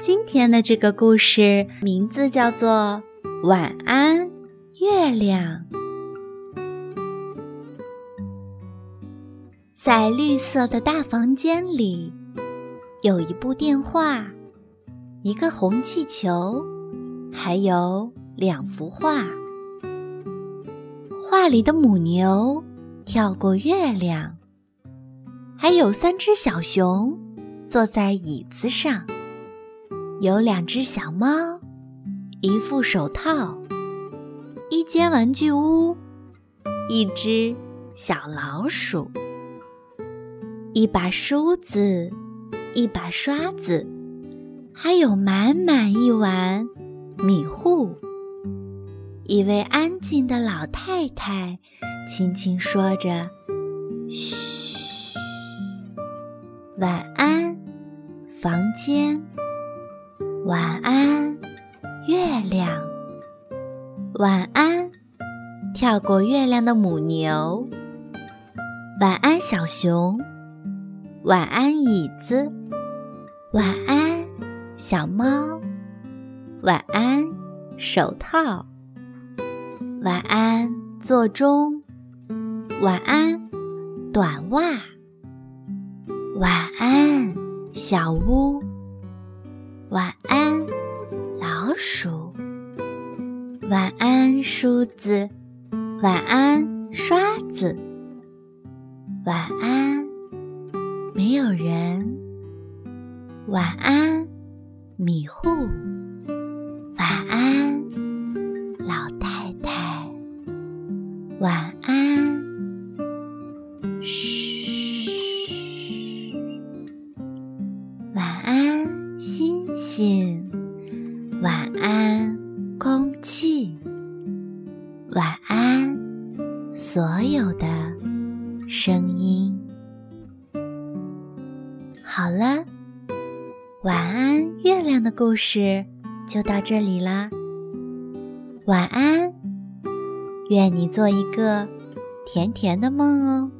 今天的这个故事名字叫做《晚安，月亮》。在绿色的大房间里，有一部电话，一个红气球，还有两幅画。画里的母牛跳过月亮，还有三只小熊坐在椅子上。有两只小猫，一副手套，一间玩具屋，一只小老鼠，一把梳子，一把刷子，还有满满一碗米糊。一位安静的老太太轻轻说着：“嘘，晚安，房间。”晚安，月亮。晚安，跳过月亮的母牛。晚安，小熊。晚安，椅子。晚安，小猫。晚安，手套。晚安，座钟。晚安，短袜。晚安，小屋。晚安，老鼠。晚安，梳子。晚安，刷子。晚安，没有人。晚安，米糊。晚安，老太太。晚安，嘘。信，晚安，空气，晚安，所有的声音。好了，晚安，月亮的故事就到这里啦。晚安，愿你做一个甜甜的梦哦。